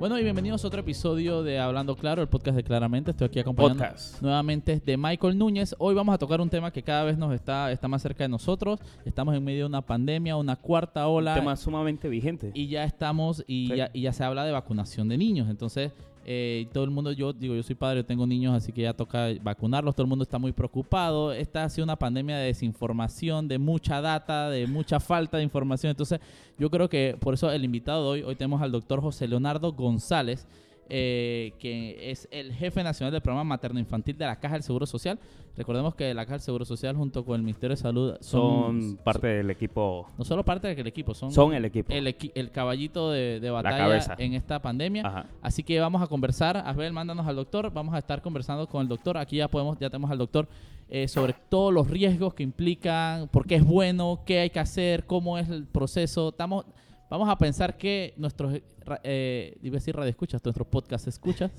Bueno, y bienvenidos a otro episodio de Hablando Claro, el podcast de Claramente. Estoy aquí acompañando nuevamente de Michael Núñez. Hoy vamos a tocar un tema que cada vez nos está, está más cerca de nosotros. Estamos en medio de una pandemia, una cuarta ola. Un tema sumamente vigente. Y ya estamos, y, ya, y ya se habla de vacunación de niños. Entonces, eh, todo el mundo, yo digo, yo soy padre, tengo niños, así que ya toca vacunarlos. Todo el mundo está muy preocupado. Esta ha sido una pandemia de desinformación, de mucha data, de mucha falta de información. Entonces, yo creo que por eso el invitado de hoy, hoy tenemos al doctor José Leonardo González. Eh, que es el jefe nacional del programa materno-infantil de la Caja del Seguro Social. Recordemos que la Caja del Seguro Social junto con el Ministerio de Salud son, parte del equipo. No solo parte del equipo, son, son el equipo. El, caballito de, batalla en esta pandemia. Así que vamos a conversar. Asbel, mándanos al doctor. Vamos a estar conversando con el doctor. Aquí ya podemos, ya tenemos al doctor eh, sobre todos los riesgos que implican, por qué es bueno, qué hay que hacer, cómo es el proceso. Estamos Vamos a pensar que nuestros, eh, iba a decir radio escuchas, nuestros podcast escuchas,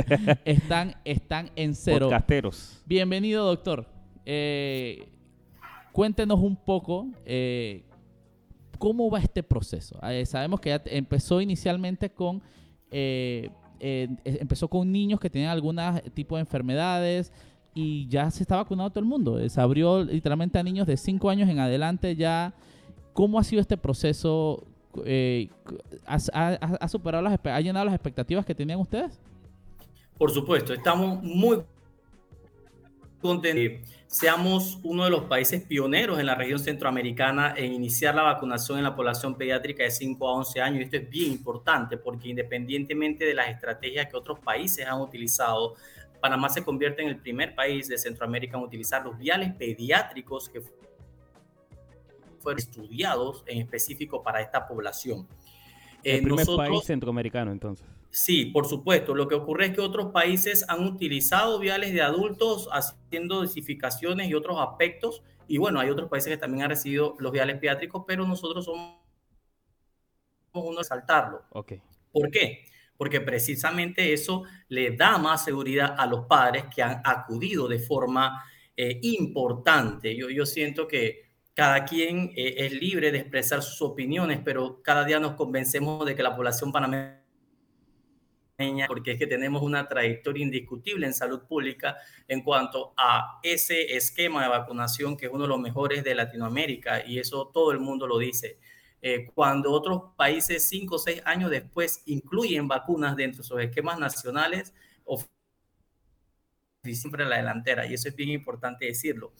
están, están en cero. Podcasteros. Bienvenido, doctor. Eh, cuéntenos un poco eh, cómo va este proceso. Eh, sabemos que ya empezó inicialmente con, empezó con niños que tenían algún tipo de enfermedades y ya se está vacunando todo el mundo. Se abrió literalmente a niños de 5 años en adelante ya. ¿Cómo ha sido este proceso? Eh, ha, superado las, ha llenado las expectativas que tenían ustedes? Por supuesto, estamos muy contentos seamos uno de los países pioneros en la región centroamericana en iniciar la vacunación en la población pediátrica de 5 a 11 años. Esto es bien importante porque independientemente de las estrategias que otros países han utilizado, Panamá se convierte en el primer país de Centroamérica en utilizar los viales pediátricos que fueron estudiados en específico para esta población. El primer país centroamericano, entonces. Sí, por supuesto. Lo que ocurre es que otros países han utilizado viales de adultos haciendo dosificaciones y otros aspectos. Y bueno, hay otros países que también han recibido los viales pediátricos, pero nosotros somos uno de saltarlo. Okay. ¿Por qué? Porque precisamente eso le da más seguridad a los padres que han acudido de forma eh, importante. Yo, yo siento que cada quien eh, es libre de expresar sus opiniones, pero cada día nos convencemos de que la población panameña, porque es que tenemos una trayectoria indiscutible en salud pública en cuanto a ese esquema de vacunación que es uno de los mejores de Latinoamérica y eso todo el mundo lo dice. Eh, cuando otros países cinco o seis años después incluyen vacunas dentro de sus esquemas nacionales, siempre la delantera y eso es bien importante decirlo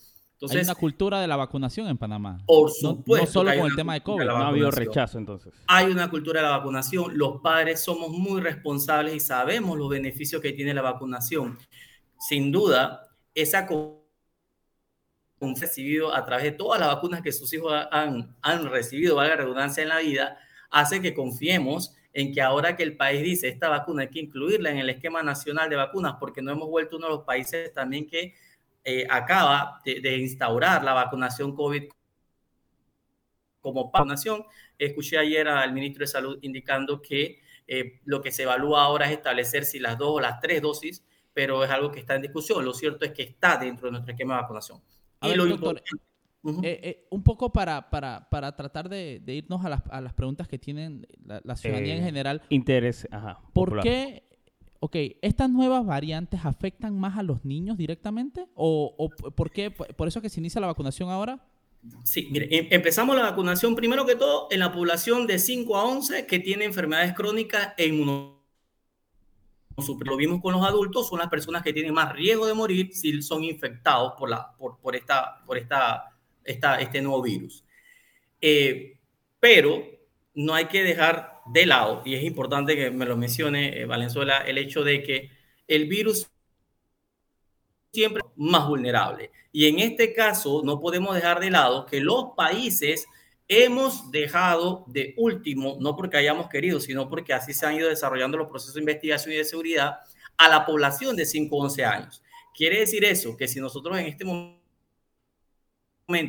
hay una cultura de la vacunación en Panamá. Por supuesto. No, solo con el tema de COVID. no ha habido rechazo entonces. Hay una cultura de la vacunación. Los padres somos muy responsables y sabemos los beneficios que tiene la vacunación. Sin duda, esa recibido a través de todas las vacunas que sus hijos han, han recibido, valga la redundancia en la vida, hace que confiemos en que ahora que el país dice esta vacuna hay que incluirla en el esquema nacional de vacunas, porque no hemos vuelto uno de los países también que eh, acaba de, instaurar la vacunación COVID como vacunación. Escuché ayer al ministro de Salud indicando que eh, lo que se evalúa ahora es establecer si las dos o las tres dosis, pero es algo que está en discusión. Lo cierto es que está dentro de nuestro esquema de vacunación. y lo eh, un poco para, para, para tratar de, irnos a las, a las, preguntas que tienen la, ciudadanía en general. Interés, ajá. ¿Por qué ok, ¿estas nuevas variantes afectan más a los niños directamente? ¿O, por qué? ¿Por eso que se inicia la vacunación ahora? Sí, mire, em, empezamos la vacunación primero que todo en la población de 5 a 11 que tiene enfermedades crónicas e inmunosupresiones. Lo vimos con los adultos, son las personas que tienen más riesgo de morir si son infectados por, la, por, por, esta, por esta, esta, este nuevo virus. Eh, pero no hay que dejar de lado, y es importante que me lo mencione eh, Valenzuela, el hecho de que el virus siempre más vulnerable. Y en este caso no podemos dejar de lado que los países hemos dejado de último, no porque hayamos querido, sino porque así se han ido desarrollando los procesos de investigación y de seguridad a la población de 5 o 11 años. Quiere decir eso, que si nosotros en este momento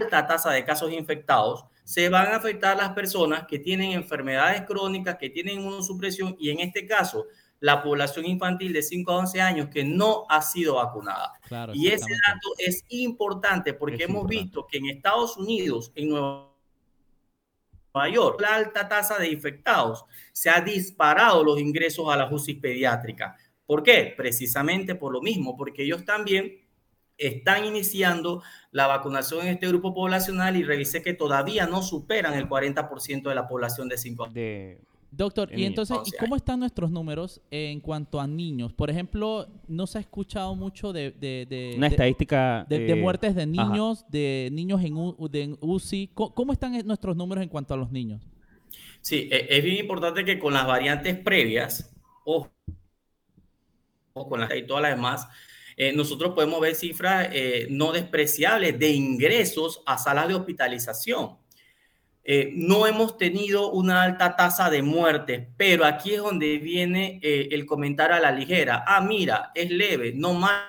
esta tasa de casos infectados, se van a afectar las personas que tienen enfermedades crónicas, que tienen inmunosupresión y en este caso la población infantil de 5 a 11 años que no ha sido vacunada. y ese dato es importante porque hemos visto que en Estados Unidos, en Nueva York, la alta tasa de infectados se ha disparado los ingresos a la justicia pediátrica. ¿Por qué? Precisamente por lo mismo, porque ellos también están iniciando la vacunación en este grupo poblacional y revisé que todavía no superan el 40% de la población de 5 años. Doctor, y entonces, ¿y cómo están nuestros números en cuanto a niños? Por ejemplo, no se ha escuchado mucho de... Una estadística... De, eh, muertes de niños, de niños en, de UCI. ¿Cómo, están nuestros números en cuanto a los niños? Sí, e, es bien importante que con las variantes previas, o, o con las y todas las demás, eh, nosotros podemos ver cifras eh, no despreciables de ingresos a salas de hospitalización. Eh, no hemos tenido una alta tasa de muertes, pero aquí es donde viene el comentario a la ligera. Ah, mira, es leve, no mata.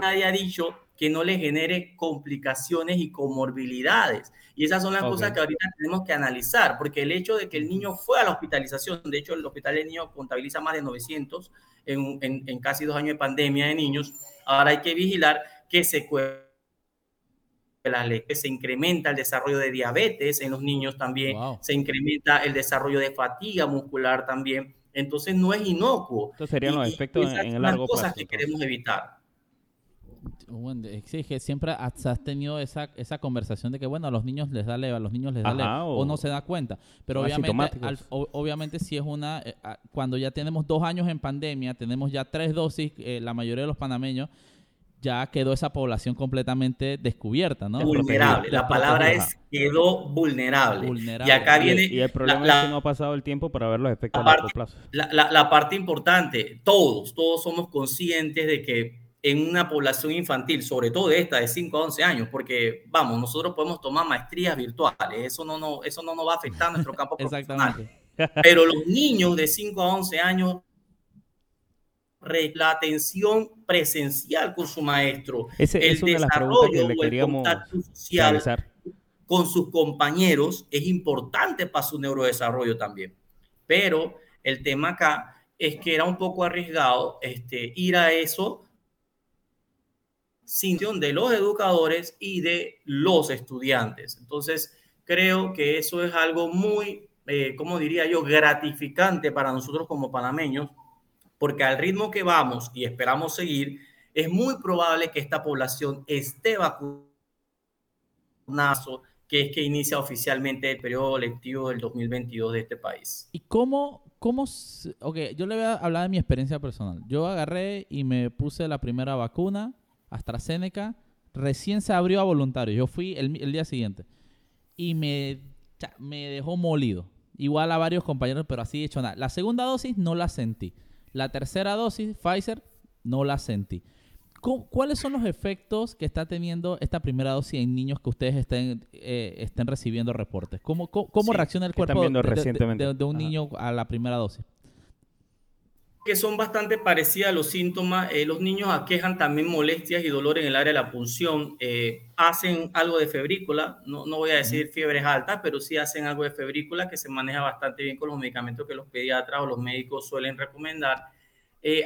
Nadie ha dicho que no le genere complicaciones y comorbilidades. Y esas son las cosas que ahorita tenemos que analizar, porque el hecho de que el niño fue a la hospitalización, de hecho el hospital de niños contabiliza más de 900 en, en, casi dos años de pandemia de niños, ahora hay que vigilar que se que se incrementa el desarrollo de diabetes en los niños también, se incrementa el desarrollo de fatiga muscular también. Entonces no es inocuo. Estos serían los efectos en, el largo plazo. cosas que queremos evitar. Que siempre has tenido esa, esa conversación de que, bueno, a los niños les da leve, a los niños les da leve, o, no se da cuenta. Pero obviamente, obviamente si es una, eh, cuando ya tenemos dos años en pandemia, tenemos ya tres dosis, eh, la mayoría de los panameños, ya quedó esa población completamente descubierta, ¿no? Vulnerable. La palabra es quedó vulnerable. Y acá viene. Y, el problema es que no ha pasado el tiempo para ver los efectos a largo plazo. La, la, parte importante, todos, todos somos conscientes de que en una población infantil, sobre todo esta de 5 a 11 años, porque vamos, nosotros podemos tomar maestrías virtuales, eso no, no, eso no nos va a afectar a nuestro campo profesional. Pero los niños de 5 a 11 años, la atención presencial con su maestro, el desarrollo o el contacto social con sus compañeros es importante para su neurodesarrollo también. Pero el tema acá es que era un poco arriesgado este, ir a eso de los educadores y de los estudiantes. Entonces, creo que eso es algo muy, eh, como diría yo, gratificante para nosotros como panameños, porque al ritmo que vamos y esperamos seguir, es muy probable que esta población esté vacunada, que es que inicia oficialmente el periodo lectivo del 2022 de este país. ¿Y cómo, cómo, ok, yo le voy a hablar de mi experiencia personal. Yo agarré y me puse la primera vacuna AstraZeneca, recién se abrió a voluntarios. Yo fui el, día siguiente y me, me dejó molido. Igual a varios compañeros, pero así he hecho nada. La segunda dosis no la sentí. La tercera dosis, Pfizer, no la sentí. ¿Cuáles son los efectos que está teniendo esta primera dosis en niños que ustedes estén, eh, estén recibiendo reportes? ¿Cómo, cómo, reacciona el cuerpo de, un niño a la primera dosis? Que son bastante parecidas a los síntomas. Eh, los niños aquejan también molestias y dolor en el área de la punción. Eh, hacen algo de febrícula, no, no voy a decir fiebres altas, pero sí hacen algo de febrícula que se maneja bastante bien con los medicamentos que los pediatras o los médicos suelen recomendar. Eh,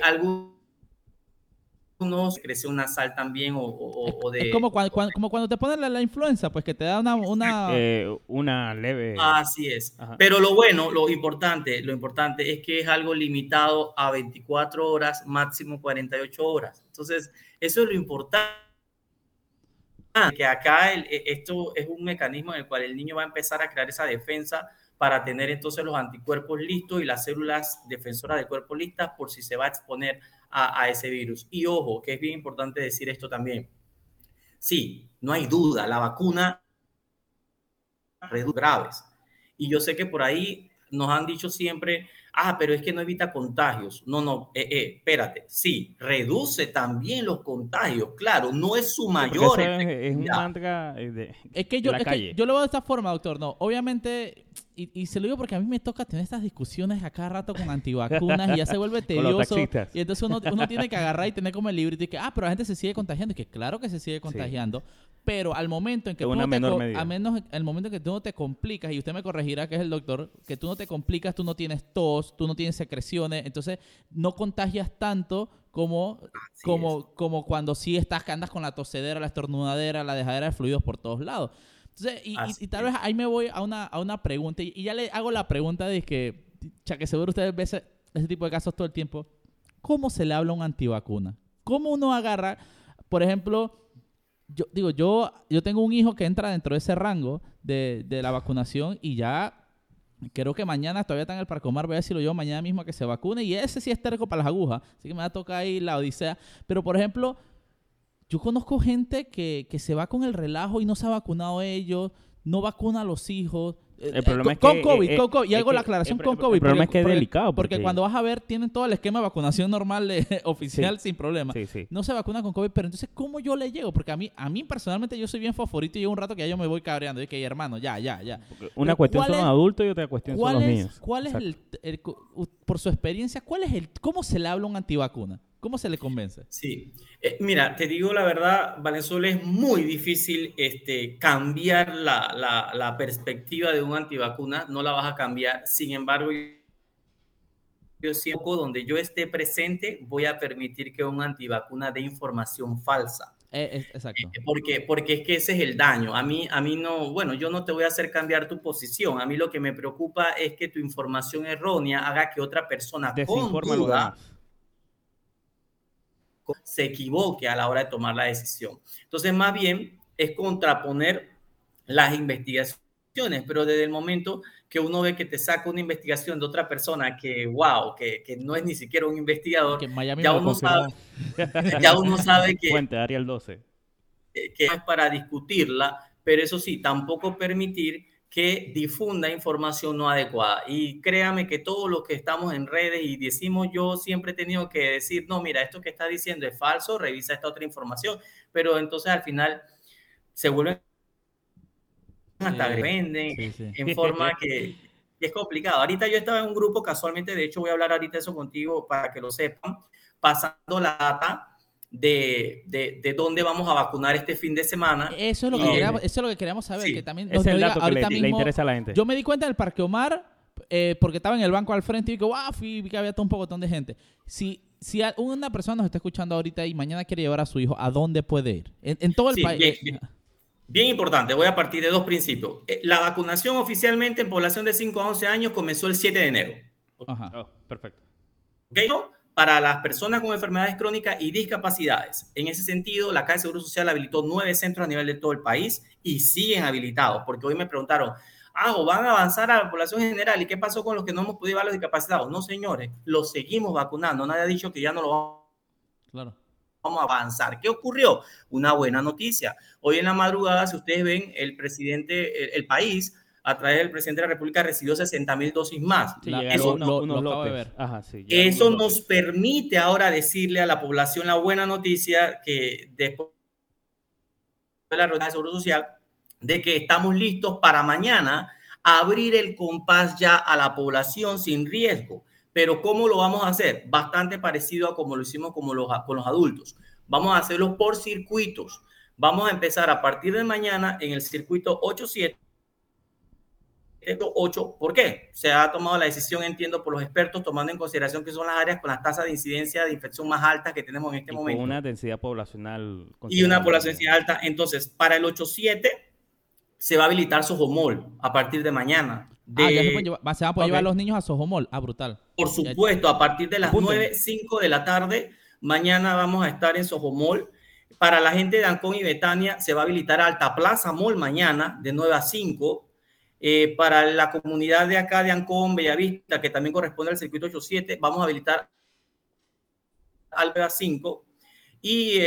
unos crece una sal también o, de... Es como cuando, como cuando te ponen la, influenza, pues que te da una... Una, eh, una leve... Así es. Pero lo bueno, lo importante, lo importante es que es algo limitado a 24 horas, máximo 48 horas. Entonces, eso es lo importante. Que acá e, esto es un mecanismo en el cual el niño va a empezar a crear esa defensa para tener entonces los anticuerpos listos y las células defensoras del cuerpo listas por si se va a exponer a, ese virus. Y ojo, que es bien importante decir esto también. Sí, no hay duda, la vacuna reduce graves. Y yo sé que por ahí nos han dicho siempre, ah, pero es que no evita contagios. No, no, eh, eh, espérate, sí, reduce también los contagios, claro, no es su mayor. Es, es, un mantra eh, de, es que yo, es que yo lo veo de esta forma, doctor, no, obviamente y, se lo digo porque a mí me toca tener estas discusiones a cada rato con antivacunas y ya se vuelve tedioso. y entonces uno, uno, tiene que agarrar y tener como el librito y que, ah, pero la gente se sigue contagiando. Y que claro que se sigue contagiando, pero al momento en que tú no te, a menos el momento en que tú no te complicas, y usted me corregirá que es el doctor, que tú no te complicas, tú no tienes tos, tú no tienes secreciones, entonces no contagias tanto como, como, como cuando sí estás que andas con la tosedera, la estornudadera, la dejadera de fluidos por todos lados. Entonces, y, tal vez ahí me voy a una, a una pregunta, y, ya le hago la pregunta de que, ya que seguro ustedes ven ese, ese tipo de casos todo el tiempo, ¿cómo se le habla a un antivacuna? ¿Cómo uno agarra, por ejemplo, yo digo, yo, yo tengo un hijo que entra dentro de ese rango de, de la vacunación y ya creo que mañana todavía está en el Parcomar, voy a decirlo yo mañana mismo que se vacune y ese sí es terco para las agujas, así que me va a tocar ahí la odisea. Pero por ejemplo, yo conozco gente que, que se va con el relajo y no se ha vacunado ellos, no vacuna a los hijos, el eh, problema es con que, COVID, eh, con COVID, y hago la aclaración con COVID. El problema es que es delicado. Porque, cuando vas a ver, tienen todo el esquema de vacunación normal oficial sin problema. No se vacuna con COVID, pero entonces, ¿cómo yo le llego? Porque a mí, a mí personalmente, yo soy bien favorito y llevo un rato que ya yo me voy cabreando. Y que, hermano, ya, ya, ya. una cuestión son los adultos y otra cuestión son los niños. ¿Cuál es el, por su experiencia, cuál es el, cómo se le habla a un antivacuna? ¿Cómo se le convence? Sí, eh, mira, te digo la verdad, Valenzuela, es muy difícil este, cambiar la, la, perspectiva de un antivacuna, no la vas a cambiar. Sin embargo, yo siempre, donde yo esté presente, voy a permitir que un antivacuna dé información falsa. Eh, exacto. Eh, porque, porque es que ese es el daño. A mí, a mí no, bueno, yo no te voy a hacer cambiar tu posición. A mí lo que me preocupa es que tu información errónea haga que otra persona con duda, se equivoque a la hora de tomar la decisión. Entonces, más bien es contraponer las investigaciones, pero desde el momento que uno ve que te saca una investigación de otra persona que, wow, que, que no es ni siquiera un investigador, ya, uno sabe, ya uno sabe que... Fuente, Ariel 12. Que es para discutirla, pero eso sí, tampoco permitir que difunda información no adecuada. Y créame que todos los que estamos en redes y decimos, yo siempre he tenido que decir, no, mira, esto que está diciendo es falso, revisa esta otra información, pero entonces al final se vuelven hasta venden en forma que, que, es complicado. Ahorita yo estaba en un grupo casualmente, de hecho voy a hablar ahorita eso contigo para que lo sepan, pasando la data de, de, dónde vamos a vacunar este fin de semana. Eso es lo que, queríamos, eso es lo que queríamos saber. Que también es el dato que le, interesa a la gente. Yo me di cuenta del Parque Omar eh, porque estaba en el banco al frente y digo, wow, vi que había todo un poco de gente. Si, si una persona nos está escuchando ahorita y mañana quiere llevar a su hijo, ¿a dónde puede ir? En, todo el país. Bien, importante, voy a partir de dos principios. Eh, la vacunación oficialmente en población de 5 a 11 años comenzó el 7 de enero. Ajá. Oh, perfecto. ¿Okay? Para las personas con enfermedades crónicas y discapacidades. En ese sentido, la Caja de Seguro Social habilitó nueve centros a nivel de todo el país y siguen habilitados, porque hoy me preguntaron, ah, ¿o van a avanzar a la población general? ¿Y qué pasó con los que no hemos podido llevar los discapacitados? No, señores, los seguimos vacunando. Nadie ha dicho que ya no lo vamos, claro. vamos a avanzar. ¿Qué ocurrió? Una buena noticia. Hoy en la madrugada, si ustedes ven, el presidente, el, el país a través del presidente de la República recibió 60 mil dosis más. eso, eso nos permite ahora decirle a la población la buena noticia que después de la rueda de Seguro Social, de que estamos listos para mañana abrir el compás ya a la población sin riesgo. Pero ¿cómo lo vamos a hacer? Bastante parecido a como lo hicimos con los, con los adultos. Vamos a hacerlo por circuitos. Vamos a empezar a partir de mañana en el circuito 87 8. ¿Por qué? Se ha tomado la decisión, entiendo, por los expertos, tomando en consideración que son las áreas con las tasas de incidencia de infección más altas que tenemos en este momento. Con una densidad poblacional. Y una población alta. Entonces, para el 8.7 se va a habilitar Sojomol a partir de mañana. ah, ya se, llevar, se va a poder llevar los niños a Sojomol. Ah, brutal. Por supuesto, a partir de las 9, 5 de la tarde, mañana vamos a estar en Sojomol. Para la gente de Ancón y Betania se va a habilitar Alta Plaza Mall mañana de 9 a 5 eh, para la comunidad de acá de Ancón, Bellavista, que también corresponde al circuito 87, vamos a habilitar Alba 5 y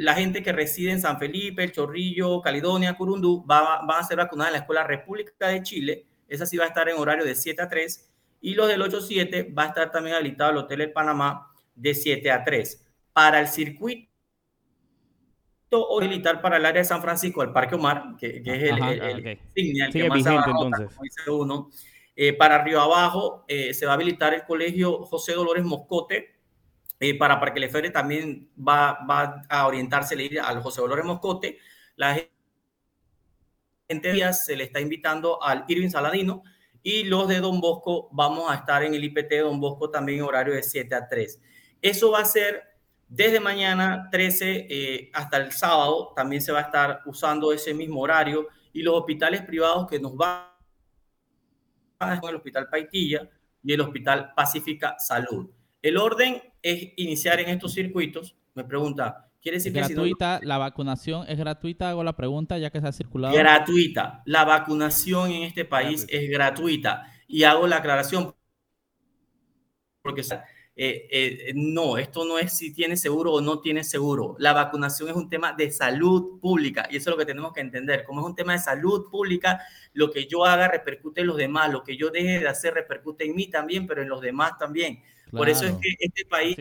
la gente que reside en San Felipe, El Chorrillo, Caledonia, Curundú, va, van a ser vacunadas en la Escuela República de Chile. Esa sí va a estar en horario de 7 a 3. Y los del 8-7 va a estar también habilitado el Hotel El Panamá de 7 a 3. Para el circuito o militar para el área de San Francisco, el Parque Omar, que, es el, el, el, que más entonces. uno. Eh, para Río Abajo eh, se va a habilitar el colegio José Dolores Moscote, eh, para Parque Lefebvre también va, va a orientarse al José Dolores Moscote. La gente se le está invitando al Irving Saladino y los de Don Bosco vamos a estar en el IPT de Don Bosco también en horario de 7 a 3. Eso va a ser desde mañana 13 hasta el sábado, también se va a estar usando ese mismo horario y los hospitales privados que nos van el Hospital Paitilla y el Hospital Pacífica Salud. El orden es iniciar en estos circuitos. Me pregunta, ¿quiere decir gratuita, la vacunación es gratuita? Hago la pregunta ya que se ha circulado. Gratuita. La vacunación en este país es gratuita. Y hago la aclaración porque eh, eh, no, esto no es si tiene seguro o no tiene seguro. La vacunación es un tema de salud pública y eso es lo que tenemos que entender. Como es un tema de salud pública, lo que yo haga repercute en los demás, lo que yo deje de hacer repercute en mí también, pero en los demás también. Por eso es que este país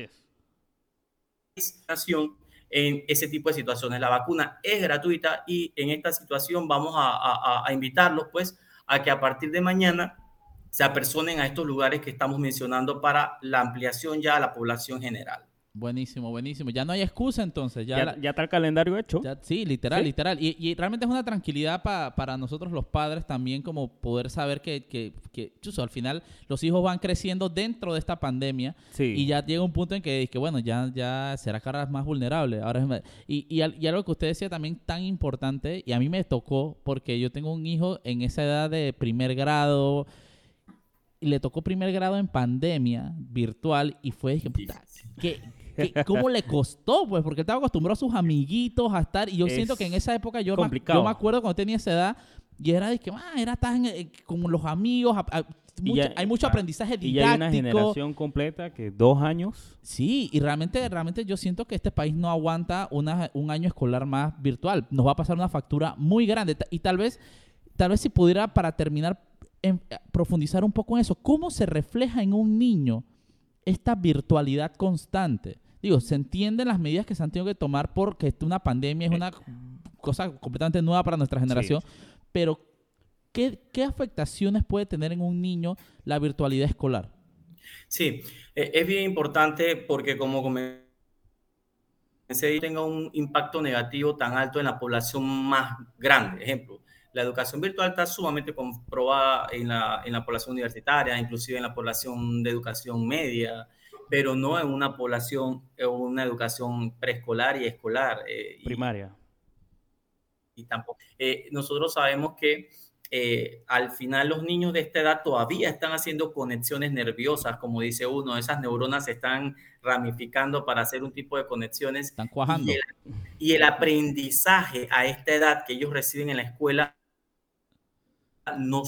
es nación en ese tipo de situaciones. La vacuna es gratuita y en esta situación vamos a, a invitarlos pues a que a partir de mañana se apersonen a estos lugares que estamos mencionando para la ampliación ya a la población general. Buenísimo, buenísimo. Ya no hay excusa entonces. Ya, ya, está el calendario hecho. sí, literal, literal. Y, realmente es una tranquilidad para nosotros los padres también como poder saber que, que, que al final los hijos van creciendo dentro de esta pandemia y ya llega un punto en que, que bueno, ya, ya será cada vez más vulnerable. Ahora y, y, y algo que usted decía también tan importante, y a mí me tocó porque yo tengo un hijo en esa edad de primer grado, y le tocó primer grado en pandemia virtual y fue, que, ¿cómo le costó? Pues porque él estaba acostumbrado a sus amiguitos a estar y yo siento que en esa época yo, me, yo me acuerdo cuando tenía esa edad y era de que, ah, era tan eh, como los amigos, hay mucho aprendizaje didáctico. Y hay una generación completa que dos años. Sí, y realmente, realmente yo siento que este país no aguanta una, un año escolar más virtual. Nos va a pasar una factura muy grande y tal vez, tal vez si pudiera para terminar en, eh, profundizar un poco en eso. ¿Cómo se refleja en un niño esta virtualidad constante? Digo, se entienden las medidas que se han tenido que tomar porque una pandemia es una cosa completamente nueva para nuestra generación, pero ¿qué, afectaciones puede tener en un niño la virtualidad escolar? Sí, e, es bien importante porque como comenté, tenga un impacto negativo tan alto en la población más grande. Ejemplo, la educación virtual está sumamente comprobada en la, en la población universitaria, inclusive en la población de educación media, pero no en una población, en una educación preescolar y escolar. Eh, Primaria. Y, tampoco. Eh, nosotros sabemos que eh, al final los niños de esta edad todavía están haciendo conexiones nerviosas, como dice uno, esas neuronas se están ramificando para hacer un tipo de conexiones. Están cuajando. y el aprendizaje a esta edad que ellos reciben en la escuela no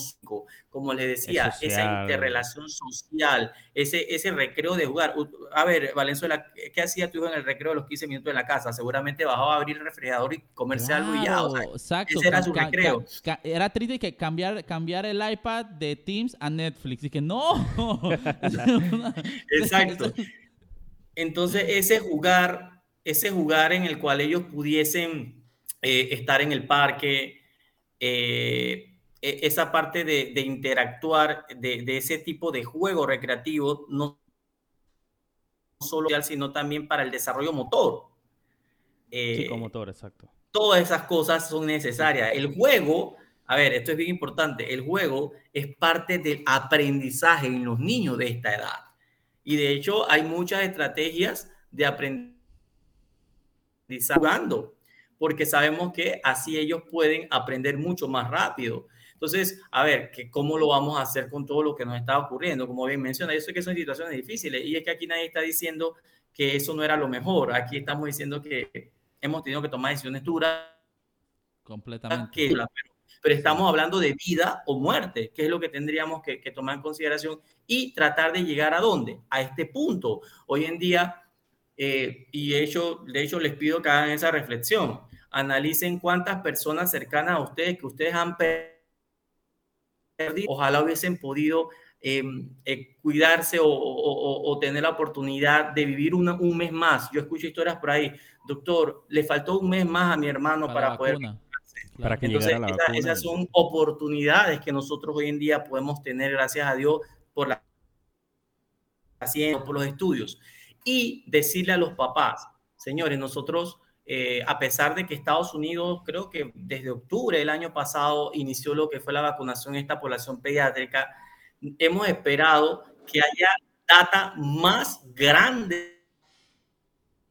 como le decía, esa interrelación social, ese, ese recreo de jugar. A ver, Valenzuela, ¿qué hacía tú en el recreo de los 15 minutos en la casa? Seguramente bajaba a abrir el refrigerador y comerse algo y ya. exacto. Ese era su recreo. era triste que cambiar, cambiar el iPad de Teams a Netflix. Y que no. exacto. Entonces, ese jugar, ese jugar en el cual ellos pudiesen eh, estar en el parque, eh, esa parte de, interactuar, de, ese tipo de juego recreativo, no solo sino también para el desarrollo motor. Eh, motor, exacto. Todas esas cosas son necesarias. El juego, a ver, esto es bien importante, el juego es parte del aprendizaje en los niños de esta edad. Y de hecho hay muchas estrategias de aprendizaje jugando, porque sabemos que así ellos pueden aprender mucho más rápido. Entonces, a ver, que ¿cómo lo vamos a hacer con todo lo que nos está ocurriendo? Como bien menciona, yo sé que son situaciones difíciles y es que aquí nadie está diciendo que eso no era lo mejor. Aquí estamos diciendo que hemos tenido que tomar decisiones duras. Completamente. pero, estamos hablando de vida o muerte, que es lo que tendríamos que, tomar en consideración y tratar de llegar a dónde? A este punto. Hoy en día, eh, y de hecho, de hecho les pido que hagan esa reflexión. Analicen cuántas personas cercanas a ustedes que ustedes han perdido ojalá hubiesen podido em, eh, cuidarse o, tener la oportunidad de vivir un mes más. Yo escucho historias por ahí, doctor, le faltó un mes más a mi hermano para, poder... Para que Entonces, esas son oportunidades que nosotros hoy en día podemos tener, gracias a Dios, por la ciencia, por los estudios. Y decirle a los papás, señores, nosotros, eh, a pesar de que Estados Unidos, creo que desde octubre del año pasado, inició lo que fue la vacunación en esta población pediátrica, hemos esperado que haya data más grande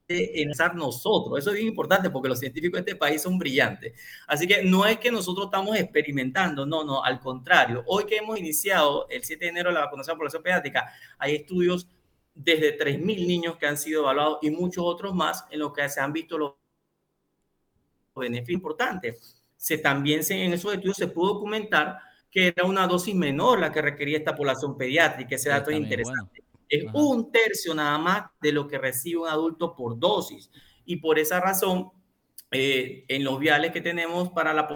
en nosotros. Eso es bien importante porque los científicos de este país son brillantes. Así que no es que nosotros estamos experimentando, no, no, al contrario. Hoy que hemos iniciado el 7 de enero la vacunación por la población pediátrica, hay estudios desde 3.000 niños que han sido evaluados y muchos otros más en los que se han visto los beneficios importantes. Se, también se, en esos estudios se pudo documentar que era una dosis menor la que requería esta población pediátrica. Ese dato es interesante. Es un tercio nada más de lo que recibe un adulto por dosis. Y por esa razón, eh, en los viales que tenemos para la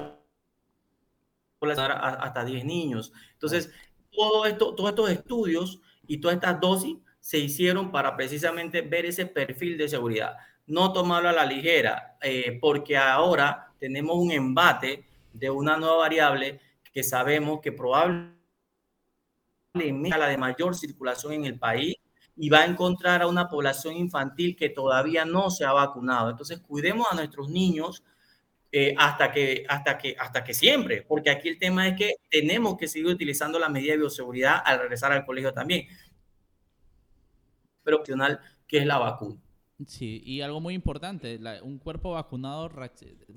población hasta 10 niños. Entonces, todo esto, todos estos estudios y todas estas dosis se hicieron para precisamente ver ese perfil de seguridad. No tomarlo a la ligera, eh, porque ahora tenemos un embate de una nueva variable que sabemos que probablemente la de mayor circulación en el país y va a encontrar a una población infantil que todavía no se ha vacunado. Entonces, cuidemos a nuestros niños eh, hasta, que, hasta, que, hasta que siempre, porque aquí el tema es que tenemos que seguir utilizando la medida de bioseguridad al regresar al colegio también, pero opcional que es la vacuna. Sí, y algo muy importante, un cuerpo vacunado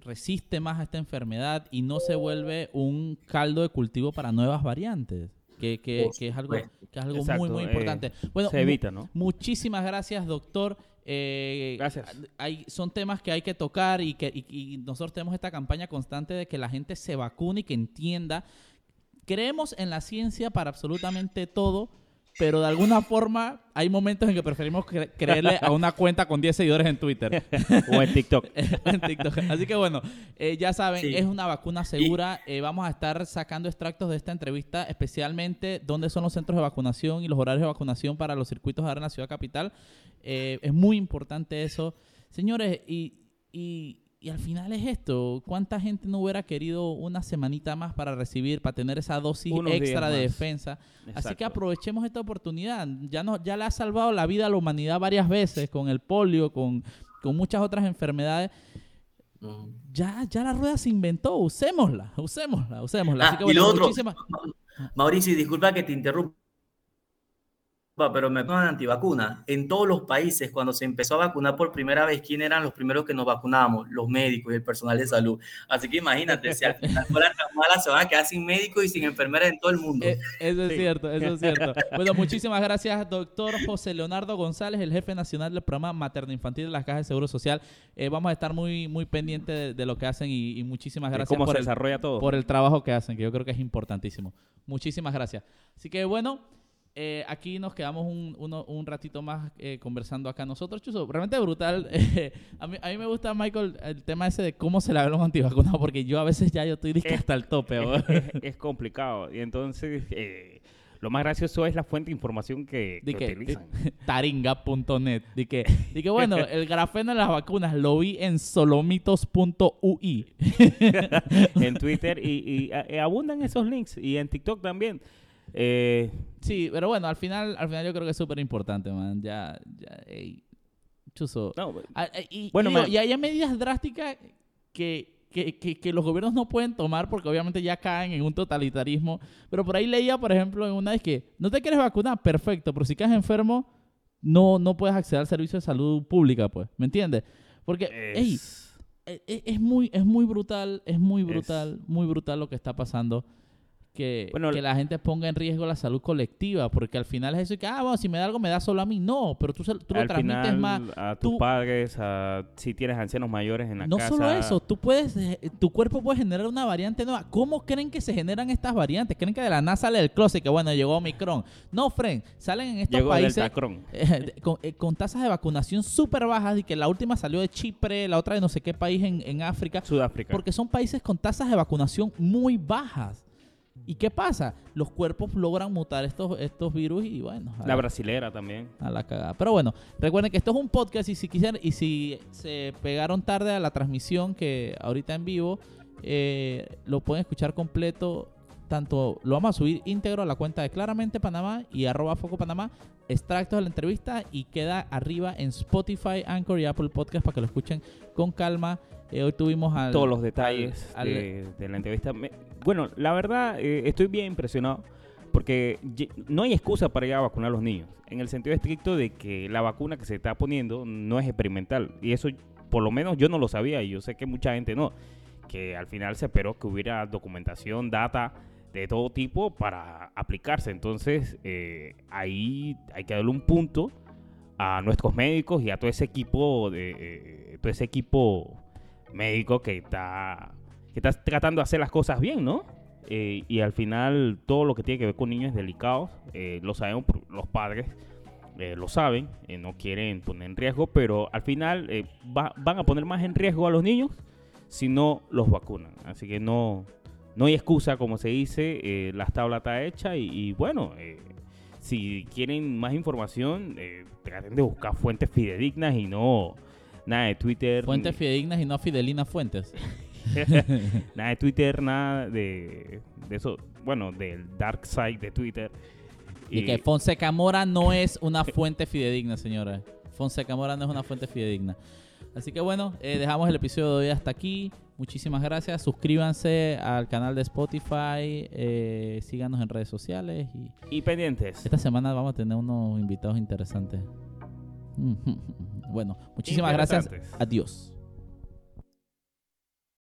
resiste más a esta enfermedad y no se vuelve un caldo de cultivo para nuevas variantes. Que, que, que es algo, que es algo muy, muy importante. Eh, bueno, se evita, ¿no? Muchísimas gracias, doctor. Eh, gracias. Hay, son temas que hay que tocar y que y nosotros tenemos esta campaña constante de que la gente se vacune y que entienda. Creemos en la ciencia para absolutamente todo, pero de alguna forma hay momentos en que preferimos creerle a una cuenta con 10 seguidores en Twitter. o en TikTok. Así que bueno, eh, ya saben, es una vacuna segura. Eh, vamos a estar sacando extractos de esta entrevista, especialmente dónde son los centros de vacunación y los horarios de vacunación para los circuitos ahora en la ciudad capital. Eh, es muy importante eso. Señores, y, y y al final es esto, ¿cuánta gente no hubiera querido una semanita más para recibir, para tener esa dosis extra de defensa? Así que aprovechemos esta oportunidad. Ya, no, ya le ha salvado la vida a la humanidad varias veces con el polio, con, con muchas otras enfermedades. Ya, ya la rueda se inventó, usémosla, usémosla, usémosla. Así que, bueno, y lo otro, Mauricio, disculpa que te interrumpa pero me ponen antivacuna. En todos los países, cuando se empezó a vacunar por primera vez, ¿quién eran los primeros que nos vacunábamos? Los médicos y el personal de salud. Así que imagínate, si al final fuera tan mala, se van a quedar sin médicos y sin enfermeras en todo el mundo. Eh, eso es cierto, eso es cierto. Bueno, muchísimas gracias, doctor José Leonardo González, el jefe nacional del programa Materno Infantil de las Cajas de Seguro Social. Eh, vamos a estar muy, muy pendientes de, lo que hacen y, muchísimas gracias por, el, todo. por el trabajo que hacen, que yo creo que es importantísimo. Muchísimas gracias. Así que bueno. Eh, aquí nos quedamos un, un ratito más eh, conversando acá nosotros. Realmente brutal. a, mí, a, mí, me gusta, Michael, el tema ese de cómo se la ven los antivacunados, porque yo a veces ya yo estoy hasta el tope. Es, complicado. Y entonces, eh, lo más gracioso es la fuente de información que, utilizan. Taringa.net. De que, de que, bueno, el grafeno de las vacunas lo vi en solomitos.ui. en Twitter y, y abundan esos links. Y en TikTok también. Eh, sí, pero bueno, al final, al final yo creo que es súper importante, man. Ya, ya, chuso. Ah, eh, y, bueno, y, hay medidas drásticas que, que, que, los gobiernos no pueden tomar porque obviamente ya caen en un totalitarismo. Pero por ahí leía, por ejemplo, en una vez que no te quieres vacunar, perfecto, pero si quedas enfermo, no, no puedes acceder al servicio de salud pública, pues. ¿Me entiendes? Porque, es... E, e, es, muy, es muy brutal, es muy brutal, muy brutal lo que está pasando que, que la gente ponga en riesgo la salud colectiva, porque al final es eso que, ah, bueno, si me da algo me da solo a mí. No, pero tú, tú lo transmites más. A tus padres, a, si tienes ancianos mayores en la casa. No solo eso, tú puedes, eh, tu cuerpo puede generar una variante nueva. ¿Cómo creen que se generan estas variantes? ¿Creen que de la NASA sale el closet que, bueno, llegó Omicron? No, Fren, salen en estos países eh, eh, con, tasas de vacunación súper bajas y que la última salió de Chipre, la otra de no sé qué país en, en África. Sudáfrica. Porque son países con tasas de vacunación muy bajas. ¿Y qué pasa? Los cuerpos logran mutar estos, estos virus y bueno. La, brasilera también. A la cagada. Pero bueno, recuerden que esto es un podcast y si quisieran, y si se pegaron tarde a la transmisión que ahorita en vivo, eh, lo pueden escuchar completo. Tanto lo vamos a subir íntegro a la cuenta de Claramente Panamá y arroba Foco Panamá, extractos de la entrevista y queda arriba en Spotify, Anchor y Apple Podcast para que lo escuchen con calma. Eh, hoy tuvimos al, todos los detalles al- de, de la entrevista. Me- bueno, la verdad, eh, estoy bien impresionado porque no hay excusa para ir a vacunar a los niños, en el sentido estricto de que la vacuna que se está poniendo no es experimental. Y eso, por lo menos, yo no lo sabía y yo sé que mucha gente no. Que al final se esperó que hubiera documentación, data de todo tipo para aplicarse. Entonces, eh, ahí hay que darle un punto a nuestros médicos y a todo ese equipo de eh, todo ese equipo médico que está que está tratando de hacer las cosas bien, ¿no? Eh, y al final todo lo que tiene que ver con niños es delicado, eh, lo sabemos los padres eh, lo saben, no quieren poner en riesgo, pero al final va- van a poner más en riesgo a los niños si no los vacunan. Así que no no hay excusa, como se dice, la tabla está hecha y, y bueno, si quieren más información, eh, traten de buscar fuentes fidedignas y no nada de Twitter. Fuentes fidedignas y no fidelinas fuentes. nada de Twitter, nada de, de eso, bueno, del dark side de Twitter. Y que Fonseca Mora no es una fuente fidedigna, señora. Fonseca Mora no es una fuente fidedigna. Así que bueno, eh, dejamos el episodio de hoy hasta aquí. Muchísimas gracias. Suscríbanse al canal de Spotify. eh, síganos en redes sociales. Y y pendientes. esta semana vamos a tener unos invitados interesantes. Bueno, muchísimas gracias. Adiós.